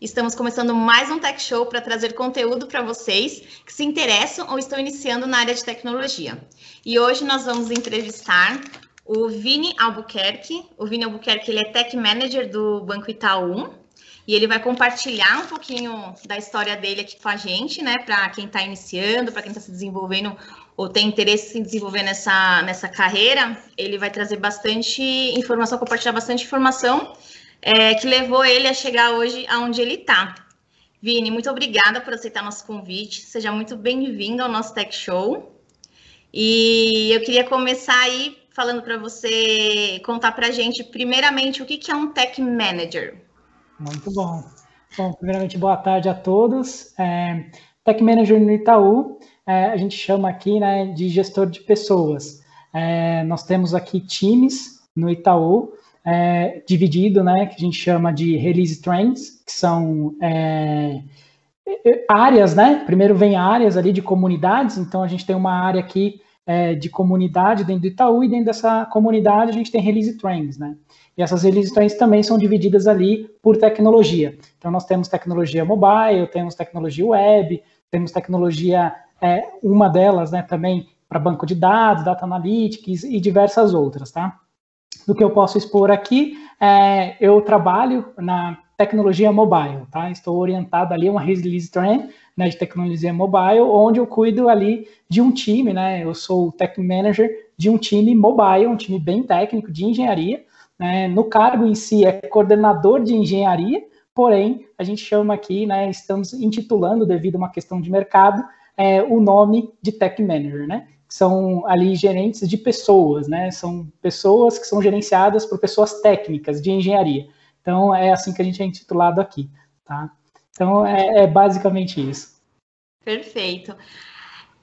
Estamos começando mais um Tech Show para trazer conteúdo para vocês que se interessam ou estão iniciando na área de tecnologia. E hoje nós vamos entrevistar o Vini Albuquerque. O Vini Albuquerque ele é Tech Manager do Banco Itaú e ele vai compartilhar um pouquinho da história dele aqui com a gente, né? Para quem está iniciando, para quem está se desenvolvendo ou tem interesse em se desenvolver nessa, nessa carreira, ele vai trazer bastante informação, compartilhar bastante informação é, que levou ele a chegar hoje aonde ele está. Vini, muito obrigada por aceitar nosso convite. Seja muito bem-vindo ao nosso Tech Show. E eu queria começar aí falando para você contar para a gente, primeiramente, o que, é um Tech Manager. Muito bom. Bom, primeiramente, boa tarde a todos. É, Tech Manager no Itaú, é, a gente chama aqui né, de gestor de pessoas. É, nós temos aqui times no Itaú é, dividido, né, que a gente chama de release trains, que são é, áreas, né? Primeiro vem áreas ali de comunidades, então a gente tem uma área aqui é, de comunidade dentro do Itaú e dentro dessa comunidade a gente tem release trains, né? E essas release trains também são divididas ali por tecnologia. Então nós temos tecnologia mobile, temos tecnologia web, temos tecnologia, é, uma delas, né, também para banco de dados, data analytics e diversas outras, tá? Do que eu posso expor aqui, é, eu trabalho na tecnologia mobile, tá? Estou orientado ali a uma release train né, de tecnologia mobile, onde eu cuido ali de um time, né? Eu sou o tech manager de um time mobile, um time bem técnico de engenharia. Né? No cargo em si é coordenador de engenharia, porém a gente chama aqui, né? Estamos intitulando devido a uma questão de mercado é, o nome de tech manager, né? São ali gerentes de pessoas, né? São pessoas que são gerenciadas por pessoas técnicas de engenharia. Então é assim que a gente é intitulado aqui, tá? Então é, é basicamente isso. Perfeito.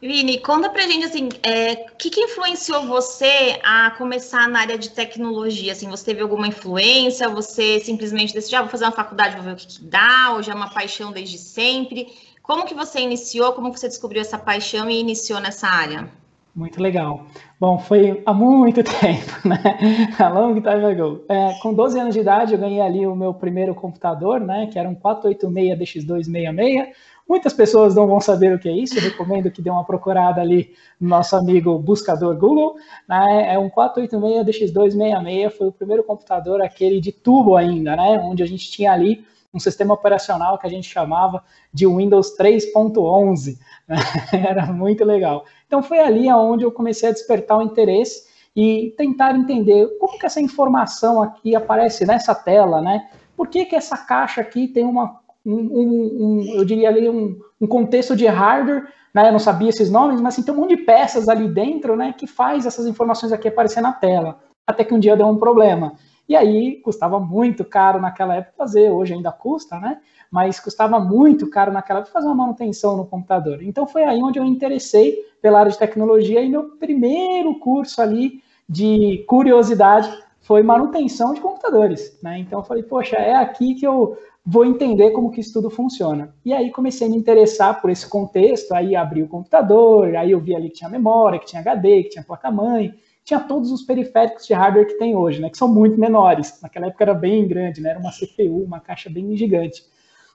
Vini, conta pra gente assim, é, o que, que, influenciou você a começar na área de tecnologia? Assim, você teve alguma influência? Você simplesmente decidiu, ah, vou fazer uma faculdade, vou ver o que, que dá, ou já é uma paixão desde sempre? Como que você iniciou? Como que você descobriu essa paixão e iniciou nessa área? Muito legal. Bom, foi há muito tempo, né? A long time ago. É, com 12 anos de idade, eu ganhei ali o meu primeiro computador, né? Que era um 486 DX266. Muitas pessoas não vão saber o que é isso, eu recomendo que dê uma procurada ali no nosso amigo buscador Google. Né? É um 486 DX266, foi o primeiro computador, aquele de tubo ainda, né? Onde a gente tinha ali um sistema operacional que a gente chamava de Windows 3.11. Né? Era muito legal. Então foi ali onde eu comecei a despertar o interesse e tentar entender como que essa informação aqui aparece nessa tela, né? Por que, que essa caixa aqui tem uma, um, um, um eu diria ali, um, um, contexto de hardware, né? Eu não sabia esses nomes, mas assim, tem um monte de peças ali dentro, né? Que faz essas informações aqui aparecer na tela. Até que um dia deu um problema. E aí custava muito caro naquela época fazer, hoje ainda custa, né? mas custava muito caro naquela época fazer uma manutenção no computador. Então foi aí onde eu me interessei pela área de tecnologia e meu primeiro curso ali de curiosidade foi manutenção de computadores, né? Então eu falei, poxa, é aqui que eu vou entender como que isso tudo funciona. E aí comecei a me interessar por esse contexto, aí abri o computador, aí eu vi ali que tinha memória, que tinha HD, que tinha placa-mãe, tinha todos os periféricos de hardware que tem hoje, né, que são muito menores. Naquela época era bem grande, né, era uma CPU, uma caixa bem gigante.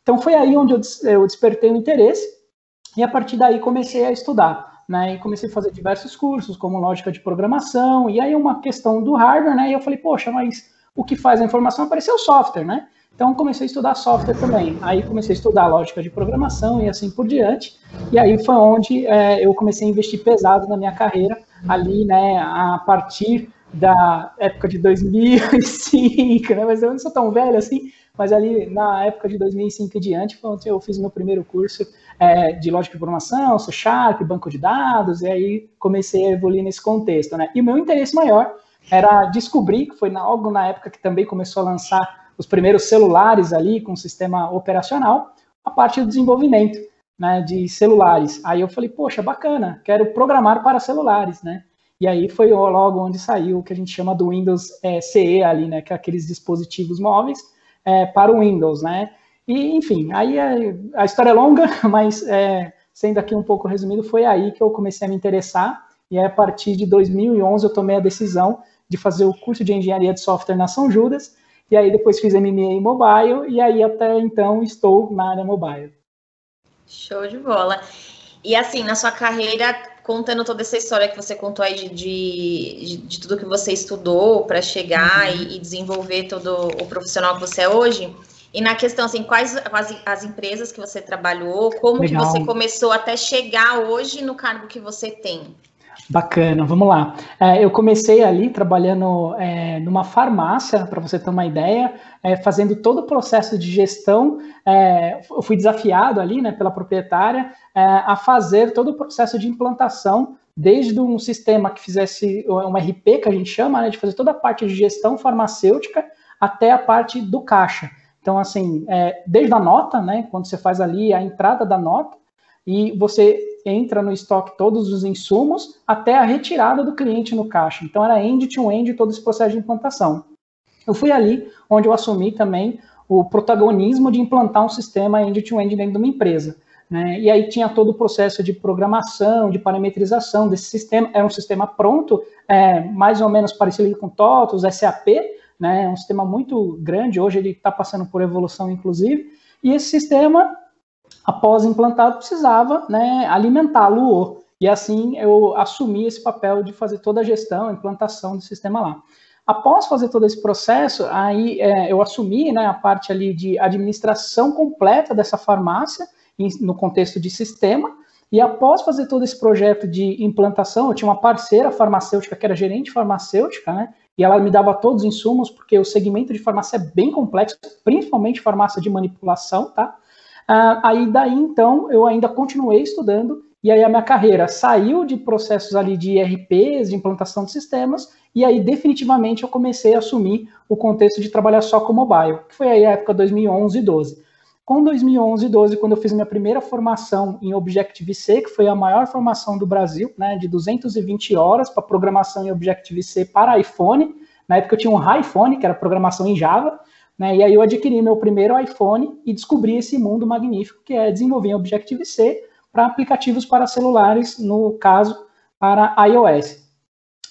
Então foi aí onde eu, eu despertei o interesse e a partir daí comecei a estudar. Né, e comecei a fazer diversos cursos, como lógica de programação, e aí uma questão do hardware, né, e eu falei, poxa, mas o que faz a informação apareceu o software, né? Então comecei a estudar software também. Aí comecei a estudar lógica de programação e assim por diante. E aí foi onde é, eu comecei a investir pesado na minha carreira, ali, né, a partir da época de 2005, né? Mas eu não sou tão velho assim, mas ali na época de 2005 e diante foi onde eu fiz meu primeiro curso é, de lógica de programação, C Sharp, banco de dados, e aí comecei a evoluir nesse contexto, né? E o meu interesse maior era descobrir, que foi algo na época que também começou a lançar os primeiros celulares ali com sistema operacional, a parte do desenvolvimento, né, de celulares. Aí eu falei, poxa, bacana, quero programar para celulares, né? E aí foi logo onde saiu o que a gente chama do Windows é, CE ali, né, que é aqueles dispositivos móveis é, para o Windows, né? E, enfim, aí é, a história é longa, mas é, sendo aqui um pouco resumido, foi aí que eu comecei a me interessar, e a partir de 2011 eu tomei a decisão de fazer o curso de engenharia de software na São Judas, e aí depois fiz em mobile, e aí até então estou na área mobile. Show de bola. E assim, na sua carreira, contando toda essa história que você contou aí de, de, de tudo que você estudou para chegar uhum. e, e, desenvolver todo o profissional que você é hoje, e na questão, assim, quais as, as empresas que você trabalhou, como Legal. que você começou até chegar hoje no cargo que você tem? Bacana, vamos lá. É, eu comecei ali trabalhando é, numa farmácia, para você ter uma ideia, é, fazendo todo o processo de gestão. É, eu fui desafiado ali, né, pela proprietária, é, a fazer todo o processo de implantação, desde um sistema que fizesse um RP, que a gente chama, né, de fazer toda a parte de gestão farmacêutica, até a parte do caixa. Então, assim, é, desde a nota, né, quando você faz ali a entrada da nota, e você entra no estoque todos os insumos até a retirada do cliente no caixa. Então era end-to-end -end todo esse processo de implantação. Eu fui ali onde eu assumi também o protagonismo de implantar um sistema end-to-end -end dentro de uma empresa. Né? E aí tinha todo o processo de programação, de parametrização desse sistema. Era um sistema pronto, é, mais ou menos parecido com TOTOS, SAP, né? É um sistema muito grande, hoje ele está passando por evolução, inclusive. E esse sistema após implantado, precisava né, alimentá-lo. E assim eu assumi esse papel de fazer toda a gestão, a implantação do sistema lá. Após fazer todo esse processo, aí é, eu assumi né, a parte ali de administração completa dessa farmácia, no contexto de sistema, e após fazer todo esse projeto de implantação, eu tinha uma parceira farmacêutica que era gerente farmacêutica, né? E ela me dava todos os insumos, porque o segmento de farmácia é bem complexo, principalmente farmácia de manipulação, tá? Ah, aí daí então eu ainda continuei estudando e aí a minha carreira saiu de processos ali de IRPs, de implantação de sistemas, e aí definitivamente eu comecei a assumir o contexto de trabalhar só com mobile, que foi aí a época 2011 e 12. Com 2011 e 12, quando eu fiz minha primeira formação em Objective-C, que foi a maior formação do Brasil, né, de 220 horas para programação em Objective-C para iPhone, na época eu tinha um iPhone, que era programação em Java, né? E aí eu adquiri meu primeiro iPhone e descobri esse mundo magnífico que é desenvolver em Objective-C para aplicativos para celulares, no caso, para iOS.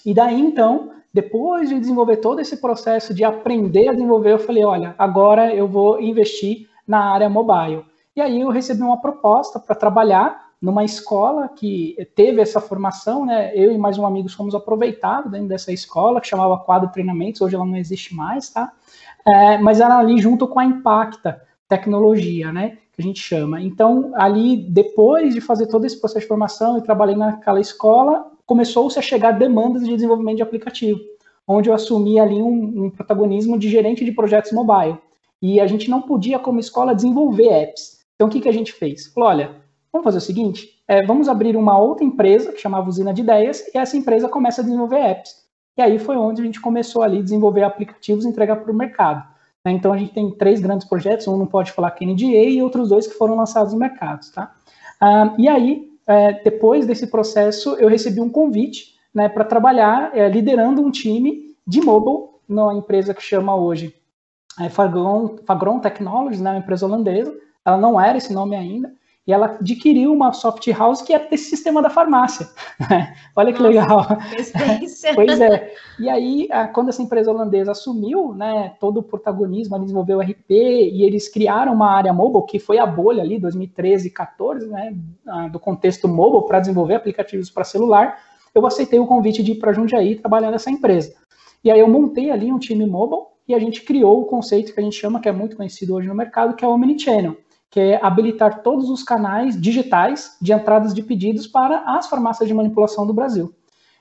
E daí, então, depois de desenvolver todo esse processo de aprender a desenvolver, eu falei, olha, agora eu vou investir na área mobile. E aí eu recebi uma proposta para trabalhar numa escola que teve essa formação, né? Eu e mais um amigo fomos aproveitados dentro dessa escola, que chamava Quadro Treinamentos, hoje ela não existe mais, tá? É, mas era ali junto com a Impacta Tecnologia, né, que a gente chama. Então, ali, depois de fazer todo esse processo de formação e trabalhei naquela escola, começou-se a chegar demandas de desenvolvimento de aplicativo, onde eu assumi ali um, um protagonismo de gerente de projetos mobile. E a gente não podia, como escola, desenvolver apps. Então, o que, que a gente fez? Falou, olha, vamos fazer o seguinte, é, vamos abrir uma outra empresa, que chamava Usina de Ideias, e essa empresa começa a desenvolver apps. E aí foi onde a gente começou ali a desenvolver aplicativos e entregar para o mercado. Né? Então a gente tem três grandes projetos, um não pode falar que é NDA e outros dois que foram lançados no mercado. Tá? Ah, e aí, é, depois desse processo, eu recebi um convite né, para trabalhar é, liderando um time de mobile numa empresa que chama hoje é, Fagron, Fagron Technologies, né, uma empresa holandesa. Ela não era esse nome ainda, e ela adquiriu uma soft house que é esse sistema da farmácia. Olha que Nossa, legal. pois é. E aí, quando essa empresa holandesa assumiu né, todo o protagonismo, ela desenvolveu o RP e eles criaram uma área mobile, que foi a bolha ali, 2013 e 14, né, do contexto mobile, para desenvolver aplicativos para celular, eu aceitei o convite de ir para Jundiaí trabalhar nessa empresa. E aí eu montei ali um time mobile e a gente criou o conceito que a gente chama, que é muito conhecido hoje no mercado, que é o Omnichannel que é habilitar todos os canais digitais de entradas de pedidos para as farmácias de manipulação do Brasil.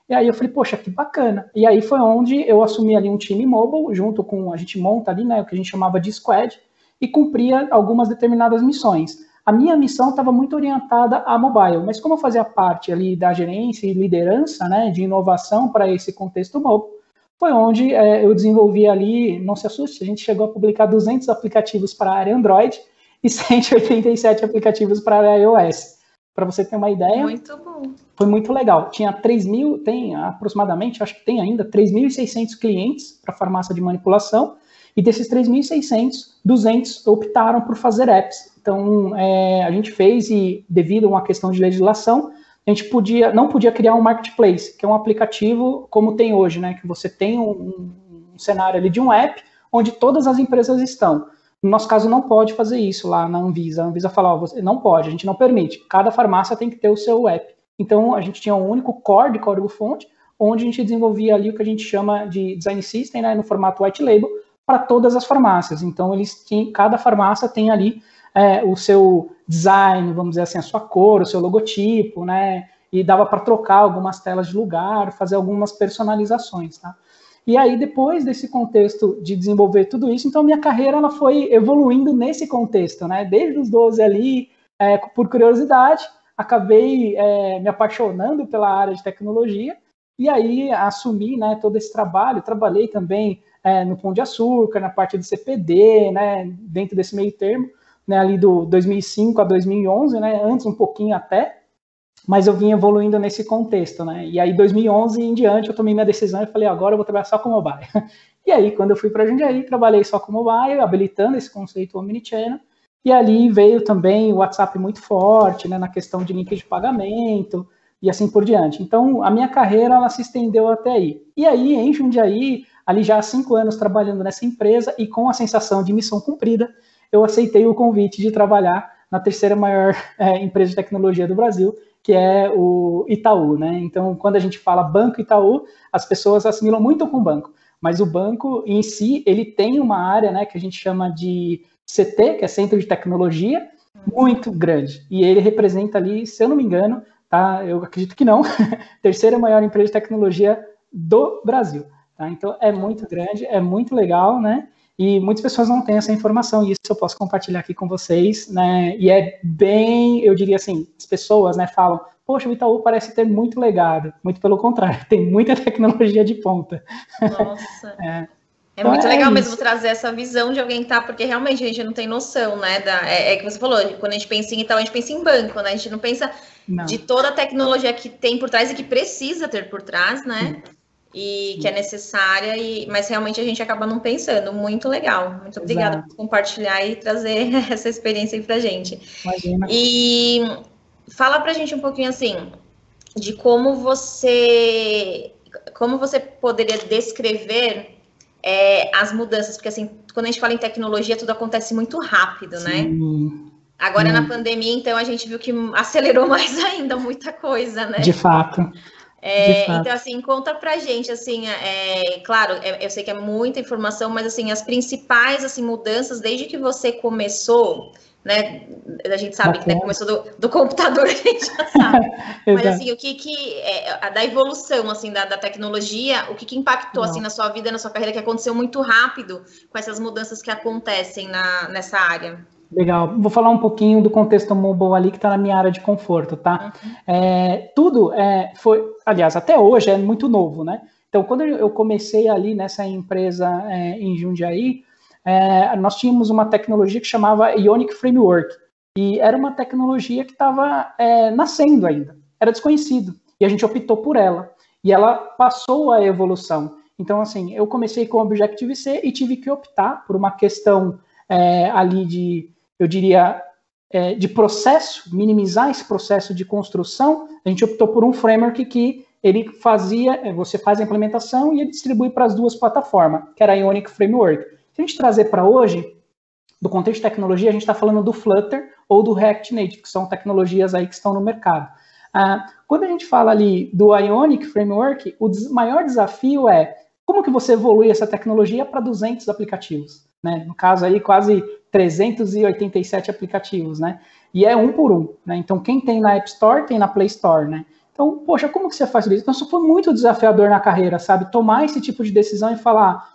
E aí eu falei, poxa, que bacana. E aí foi onde eu assumi ali um time mobile, junto com, a gente monta ali, né, o que a gente chamava de squad, e cumpria algumas determinadas missões. A minha missão estava muito orientada a mobile, mas como eu fazia parte ali da gerência e liderança, né, de inovação para esse contexto mobile, foi onde é, eu desenvolvi ali, não se assuste, a gente chegou a publicar 200 aplicativos para a área Android, e 187 aplicativos para iOS. Para você ter uma ideia. Muito bom. Foi muito legal. Tinha 3 mil, tem aproximadamente, acho que tem ainda, 3.600 clientes para farmácia de manipulação. E desses 3.600, 200 optaram por fazer apps. Então, é, a gente fez e, devido a uma questão de legislação, a gente podia, não podia criar um marketplace, que é um aplicativo como tem hoje, né? Que você tem um, um cenário ali de um app, onde todas as empresas estão. No nosso caso, não pode fazer isso lá na Anvisa. A Anvisa fala, você não pode, a gente não permite. Cada farmácia tem que ter o seu app. Então, a gente tinha um único core de código-fonte, onde a gente desenvolvia ali o que a gente chama de design system, né, no formato white label, para todas as farmácias. Então, eles têm, cada farmácia tem ali é, o seu design, vamos dizer assim, a sua cor, o seu logotipo, né? E dava para trocar algumas telas de lugar, fazer algumas personalizações, tá? E aí, depois desse contexto de desenvolver tudo isso, então minha carreira ela foi evoluindo nesse contexto, né? Desde os 12 ali, é, por curiosidade, acabei é, me apaixonando pela área de tecnologia e aí assumi né, todo esse trabalho. Trabalhei também é, no Pão de Açúcar, na parte do CPD, né, dentro desse meio termo, né, ali do 2005 a 2011, né, antes um pouquinho até, mas eu vim evoluindo nesse contexto, né? E aí, 2011 em diante, eu tomei minha decisão e falei, agora eu vou trabalhar só com mobile. E aí, quando eu fui para Jundiaí, trabalhei só com mobile, habilitando esse conceito omnichannel, e ali veio também o WhatsApp muito forte, né, na questão de link de pagamento e assim por diante. Então, a minha carreira, ela se estendeu até aí. E aí, em Jundiaí, ali já há cinco anos trabalhando nessa empresa e com a sensação de missão cumprida, eu aceitei o convite de trabalhar na terceira maior é, empresa de tecnologia do Brasil, que é o Itaú, né? Então, quando a gente fala Banco Itaú, as pessoas assimilam muito com o banco, mas o banco em si, ele tem uma área, né, que a gente chama de CT, que é Centro de Tecnologia, muito grande. E ele representa ali, se eu não me engano, tá? Eu acredito que não, terceira maior empresa de tecnologia do Brasil. Tá? Então é muito grande, é muito legal, né? E muitas pessoas não têm essa informação, e isso eu posso compartilhar aqui com vocês, né? E é bem, eu diria assim, as pessoas, né, falam, poxa, o Itaú parece ter muito legado. Muito pelo contrário, tem muita tecnologia de ponta. Nossa. é. É então, muito é legal isso. mesmo trazer essa visão de alguém que tá, porque realmente a gente não tem noção, né? Da, é, é, que você falou, quando a gente pensa em Itaú, a gente pensa em banco, né? A gente não pensa não. de toda a tecnologia que tem por trás e que precisa ter por trás, né? Sim e que é necessária, e, mas realmente a gente acaba não pensando. Muito legal. Muito obrigada por compartilhar e trazer essa experiência aí pra gente. Imagina. E fala pra gente um pouquinho assim de como você como você poderia descrever é, as mudanças, porque assim, quando a gente fala em tecnologia, tudo acontece muito rápido, né? Sim. né? Agora, na pandemia, então, a gente viu que acelerou mais ainda muita coisa, né? De fato. É, então, assim, conta pra gente, assim, é, claro, é, eu sei que é muita informação, mas, assim, as principais, assim, mudanças desde que você começou, né, a gente sabe que né, começou do, do, computador, a gente já sabe, mas, assim, o que que, é, da evolução, assim, da, da tecnologia, o que que impactou, Não. assim, na sua vida, na sua carreira, que aconteceu muito rápido com essas mudanças que acontecem na, nessa área? Legal. Vou falar um pouquinho do contexto mobile ali que está na minha área de conforto, tá? Uhum. É, tudo é, foi, aliás, até hoje é muito novo, né? Então, quando eu comecei ali nessa empresa é, em Jundiaí, é, nós tínhamos uma tecnologia que chamava Ionic Framework. E era uma tecnologia que estava é, nascendo ainda, era desconhecido. E a gente optou por ela. E ela passou a evolução. Então, assim, eu comecei com Objective-C e tive que optar por uma questão é, ali de eu diria, é, de processo, minimizar esse processo de construção, a gente optou por um framework que ele fazia, é, você faz a implementação e ele distribui para as duas plataformas, que era a Ionic Framework. Se a gente trazer para hoje, do contexto de tecnologia, a gente está falando do Flutter ou do React Native, que são tecnologias aí que estão no mercado. Ah, quando a gente fala ali do Ionic Framework, o maior desafio é como que você evolui essa tecnologia para 200 aplicativos? Né? No caso aí, quase 387 aplicativos, né? E é um por um, né? Então, quem tem na App Store, tem na Play Store, né? Então, poxa, como que você faz isso? Então, isso foi muito desafiador na carreira, sabe? Tomar esse tipo de decisão e falar,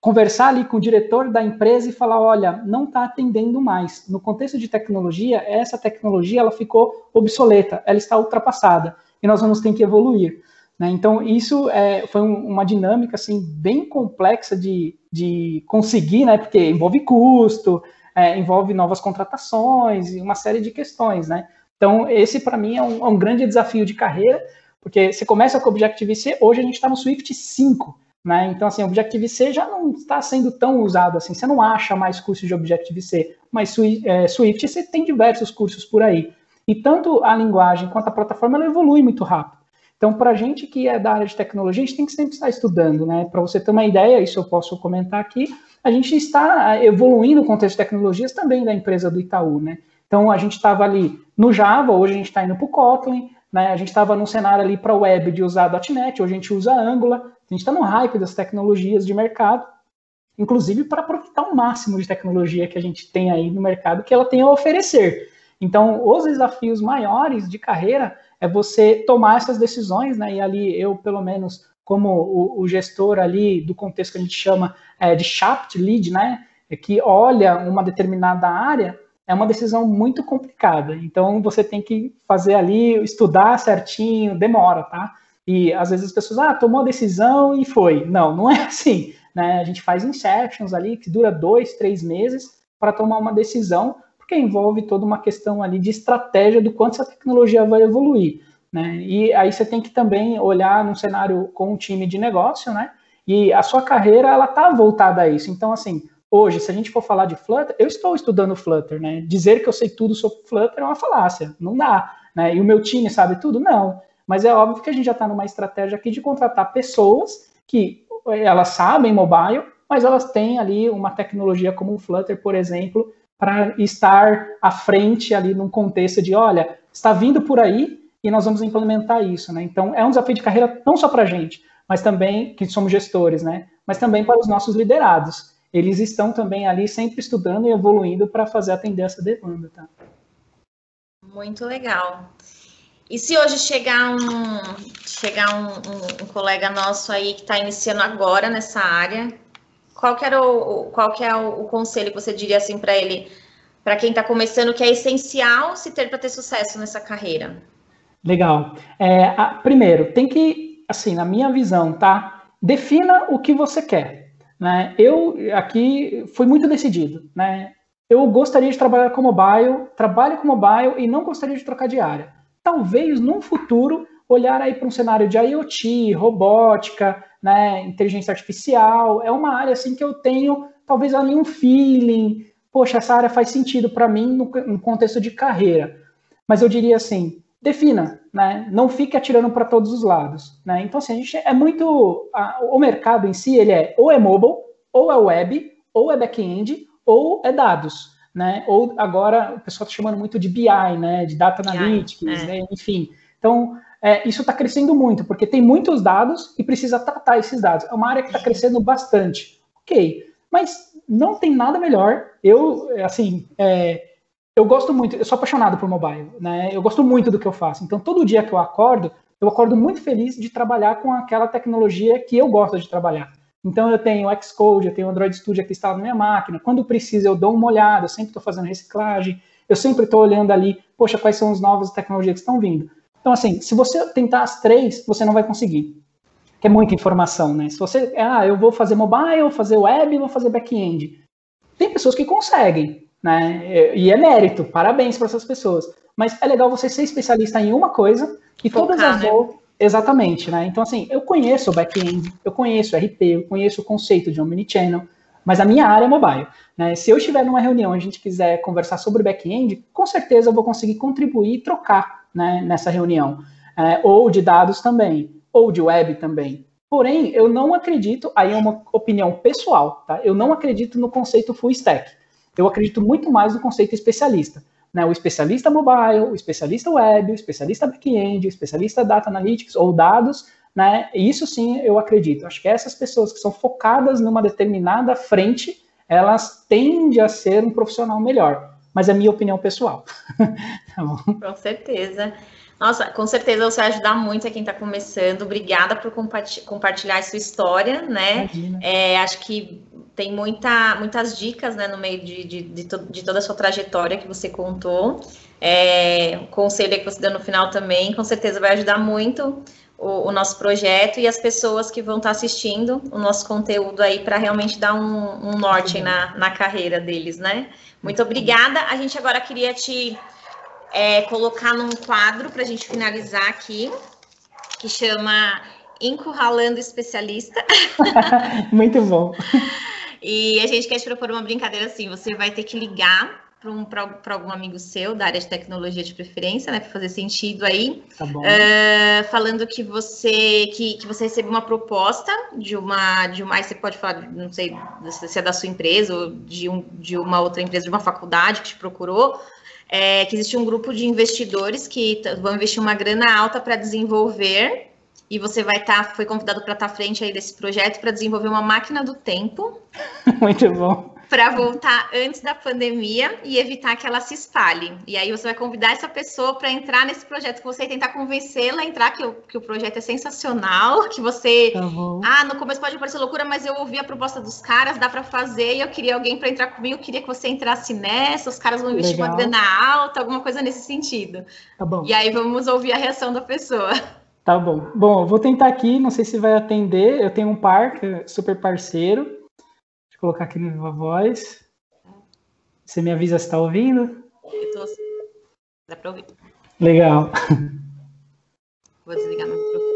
conversar ali com o diretor da empresa e falar, olha, não está atendendo mais. No contexto de tecnologia, essa tecnologia ela ficou obsoleta, ela está ultrapassada e nós vamos ter que evoluir. Né? Então, isso é, foi um, uma dinâmica assim, bem complexa de, de conseguir, né? porque envolve custo, é, envolve novas contratações e uma série de questões, né? Então, esse para mim é um, é um, grande desafio de carreira, porque você começa com o Objective-C, hoje a gente está no Swift 5, né? Então, assim, o Objective-C já não está sendo tão usado assim, você não acha mais cursos de Objective-C, mas é, Swift você tem diversos cursos por aí. E tanto a linguagem quanto a plataforma ela evolui muito rápido. Então, para a gente que é da área de tecnologia, a gente tem que sempre estar estudando, né? Para você ter uma ideia, isso eu posso comentar aqui, a gente está evoluindo o contexto de tecnologias também da empresa do Itaú, né? Então a gente estava ali no Java, hoje a gente está indo para o Kotlin, né? A gente estava num cenário ali para web de usar .NET, hoje a gente usa Angular. A gente está no hype das tecnologias de mercado, inclusive para aproveitar o máximo de tecnologia que a gente tem aí no mercado que ela tem a oferecer. Então, os desafios maiores de carreira é você tomar essas decisões, né? E ali eu, pelo menos, como o, o gestor ali do contexto que a gente chama é, de shaft lead, né? É que olha uma determinada área, é uma decisão muito complicada. Então você tem que fazer ali, estudar certinho, demora, tá? E às vezes as pessoas, ah, tomou a decisão e foi. Não, não é assim. Né? A gente faz inceptions ali que dura dois, três meses para tomar uma decisão, porque envolve toda uma questão ali de estratégia do quanto essa tecnologia vai evoluir. Né? E aí você tem que também olhar num cenário com um time de negócio, né? E a sua carreira ela está voltada a isso. Então, assim, Hoje, se a gente for falar de Flutter, eu estou estudando Flutter, né? Dizer que eu sei tudo sobre Flutter é uma falácia, não dá, né? E o meu time sabe tudo? Não. Mas é óbvio que a gente já está numa estratégia aqui de contratar pessoas que elas sabem mobile, mas elas têm ali uma tecnologia como o Flutter, por exemplo, para estar à frente ali num contexto de, olha, está vindo por aí e nós vamos implementar isso, né? Então, é um desafio de carreira não só para a gente, mas também, que somos gestores, né? Mas também para os nossos liderados eles estão também ali sempre estudando e evoluindo para fazer atender essa demanda, tá? Muito legal. E se hoje chegar um chegar um, um, um colega nosso aí que está iniciando agora nessa área, qual que era o qual que é o, o conselho que você diria assim para ele, para quem está começando, que é essencial se ter para ter sucesso nessa carreira? Legal. É, a, primeiro, tem que, assim, na minha visão, tá? Defina o que você quer. Né? Eu aqui fui muito decidido. Né? Eu gostaria de trabalhar com mobile, trabalho com mobile e não gostaria de trocar de área. Talvez, num futuro, olhar aí para um cenário de IoT, robótica, né, inteligência artificial, é uma área assim que eu tenho talvez ali um feeling, poxa, essa área faz sentido para mim no, no, contexto de carreira. Mas eu diria assim, defina, né? Não fique atirando para todos os lados, né? Então assim, a gente é muito a, o mercado em si, ele é ou é mobile, ou é web, ou é back-end, ou é dados, né? Ou agora o pessoal está chamando muito de BI, né? De data analytics, é. né? enfim. Então é, isso está crescendo muito porque tem muitos dados e precisa tratar esses dados. É uma área que está crescendo bastante, ok? Mas não tem nada melhor. Eu assim é, eu gosto muito, eu sou apaixonado por mobile, né? Eu gosto muito do que eu faço. Então, todo dia que eu acordo, eu acordo muito feliz de trabalhar com aquela tecnologia que eu gosto de trabalhar. Então, eu tenho o Xcode, eu tenho o Android Studio aqui instalado na minha máquina. Quando precisa, eu dou uma olhada, eu sempre estou fazendo reciclagem, eu sempre estou olhando ali, poxa, quais são as novas tecnologias que estão vindo. Então, assim, se você tentar as três, você não vai conseguir. Que é muita informação, né? Se você, ah, eu vou fazer mobile, vou fazer web, vou fazer back-end. Tem pessoas que conseguem, né? E é mérito, parabéns para essas pessoas. Mas é legal você ser especialista em uma coisa e Focar, todas as né? outras. Exatamente, né? Então, assim, eu conheço o back-end, eu conheço o RP, eu conheço o conceito de omnichannel, mas a minha área é mobile. Né? Se eu estiver numa reunião e a gente quiser conversar sobre back-end, com certeza eu vou conseguir contribuir e trocar né, nessa reunião. É, ou de dados também, ou de web também. Porém, eu não acredito, aí é uma opinião pessoal, tá? Eu não acredito no conceito full stack eu acredito muito mais no conceito especialista. Né? O especialista mobile, o especialista web, o especialista back-end, o especialista data analytics ou dados, né? Isso sim eu acredito. Acho que essas pessoas que são focadas numa determinada frente, elas tendem a ser um profissional melhor. Mas é minha opinião pessoal. tá Com certeza. Nossa, com certeza você vai ajudar muito a quem está começando. Obrigada por compartilhar a sua história, né? É, acho que tem muita, muitas dicas né, no meio de, de, de, to, de, toda a sua trajetória que você contou. É, o conselho que você deu no final também, com certeza vai ajudar muito o, o nosso projeto e as pessoas que vão estar assistindo o nosso conteúdo aí para realmente dar um, um norte na, na carreira deles, né? Muito obrigada. A gente agora queria te é, colocar num quadro para a gente finalizar aqui, que chama Encurralando Especialista. Muito bom. E a gente quer te propor uma brincadeira assim: você vai ter que ligar para um, algum amigo seu da área de tecnologia de preferência, né, para fazer sentido aí, tá uh, falando que você que, que você recebeu uma proposta de uma de uma, você pode falar, não sei se é da sua empresa ou de, um, de uma outra empresa, de uma faculdade que te procurou, é, que existe um grupo de investidores que vão investir uma grana alta para desenvolver e você vai estar, tá, foi convidado para estar tá à frente aí desse projeto para desenvolver uma máquina do tempo. Muito bom para voltar antes da pandemia e evitar que ela se espalhe. E aí você vai convidar essa pessoa para entrar nesse projeto que você tentar convencê-la a entrar, que o, que o projeto é sensacional, que você. Uhum. Ah, no começo pode parecer loucura, mas eu ouvi a proposta dos caras, dá para fazer, e eu queria alguém para entrar comigo, eu queria que você entrasse nessa, os caras vão investir Legal. uma grana alta, alguma coisa nesse sentido. Tá bom. E aí vamos ouvir a reação da pessoa. Tá bom. Bom, eu vou tentar aqui, não sei se vai atender. Eu tenho um par, é super parceiro colocar aqui no Viva Voz. Você me avisa se está ouvindo? Eu tô... Dá para ouvir. Legal. Vou desligar meu microfone.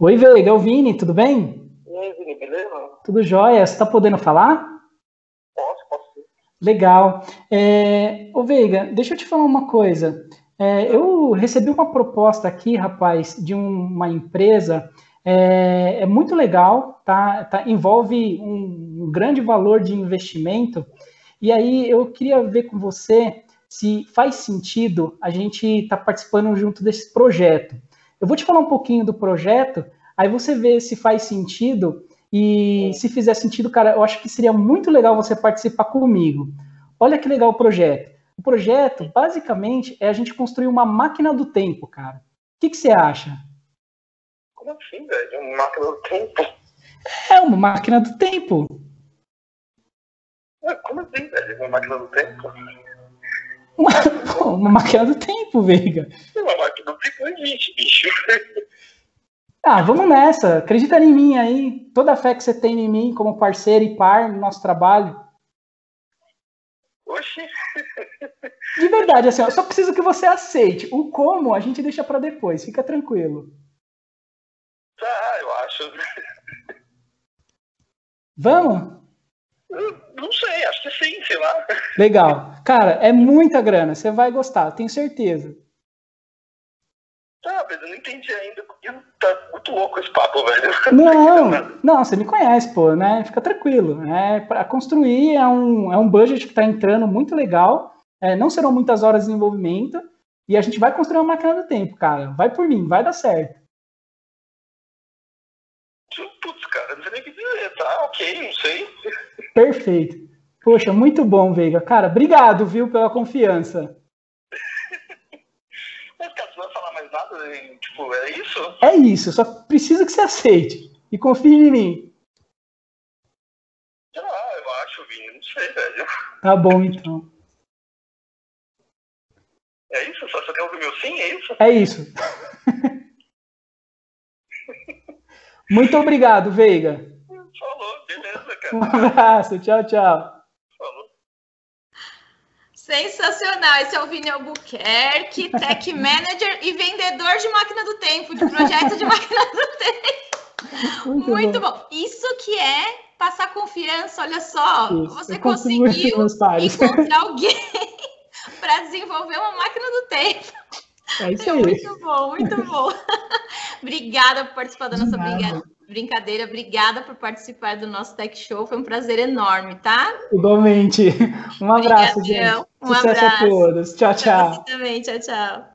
Oi, Veiga, é o Vini, tudo bem? E aí, Vini, beleza? Tudo jóia. Você está podendo falar? Posso, posso. Legal. É... Ô, Veiga, deixa eu te falar uma coisa. É, eu recebi uma proposta aqui, rapaz, de um, uma empresa. É, é, muito legal, tá? tá envolve um, um, grande valor de investimento. E aí eu queria ver com você se faz sentido a gente estar tá participando junto desse projeto. Eu vou te falar um pouquinho do projeto, aí você vê se faz sentido. E se fizer sentido, cara, eu acho que seria muito legal você participar comigo. Olha que legal o projeto. O projeto, basicamente, é a gente construir uma máquina do tempo, cara. O que, que você acha? Como assim, velho? Uma máquina do tempo? É, uma máquina do tempo. Como assim, velho? Uma máquina do tempo? Uma, uma máquina do tempo, Veiga. Uma máquina do tempo existe, bicho. Ah, vamos nessa. Acredita em mim aí. Toda a fé que você tem em mim como parceiro e par no nosso trabalho. De verdade, assim, eu só preciso que você aceite. O como a gente deixa para depois, fica tranquilo. Tá, eu acho. Vamos? não sei, acho que sim, sei lá. Legal. Cara, é muita grana, você vai gostar, tenho certeza. Tá, mas eu não entendi ainda, tá muito louco esse papo, velho. Não, não, você me conhece, pô, né? Fica tranquilo. É, para construir é um, é um budget que tá entrando muito legal é, não serão muitas horas de desenvolvimento, e a gente vai construir uma máquina do tempo, cara. Vai por mim, vai dar certo. Putz, cara, não sei nem o que dizer, tá? Ok, não sei. Perfeito. Poxa, muito bom, Veiga. Cara, obrigado, viu, pela confiança. Mas, cara, você não vai falar mais nada? Tipo, é isso? É isso, só preciso que você aceite. E confie em mim. Ah, eu acho, Vini, não sei, velho. Tá bom, então. É isso? Só você quer ouvir meu sim? É isso? É isso. Muito obrigado, Veiga. Falou, beleza, cara. Um abraço, tchau, tchau. Falou. Sensacional! Esse é o Vini Albuquerque, Tech Manager e vendedor de máquina do tempo, de projeto de máquina do tempo. Muito, Muito bom. bom. Isso que é passar confiança, olha só. Isso. Você conseguiu encontrar alguém para desenvolver uma máquina do tempo. É isso aí. Muito bom, muito bom. obrigada por participar da nossa brincadeira. Obrigada por participar do nosso Tech Show. Foi um prazer enorme, tá? Igualmente. Um abraço, gente. Um Sucesso abraço. a todos. Tchau, tchau. Você também. Tchau, tchau.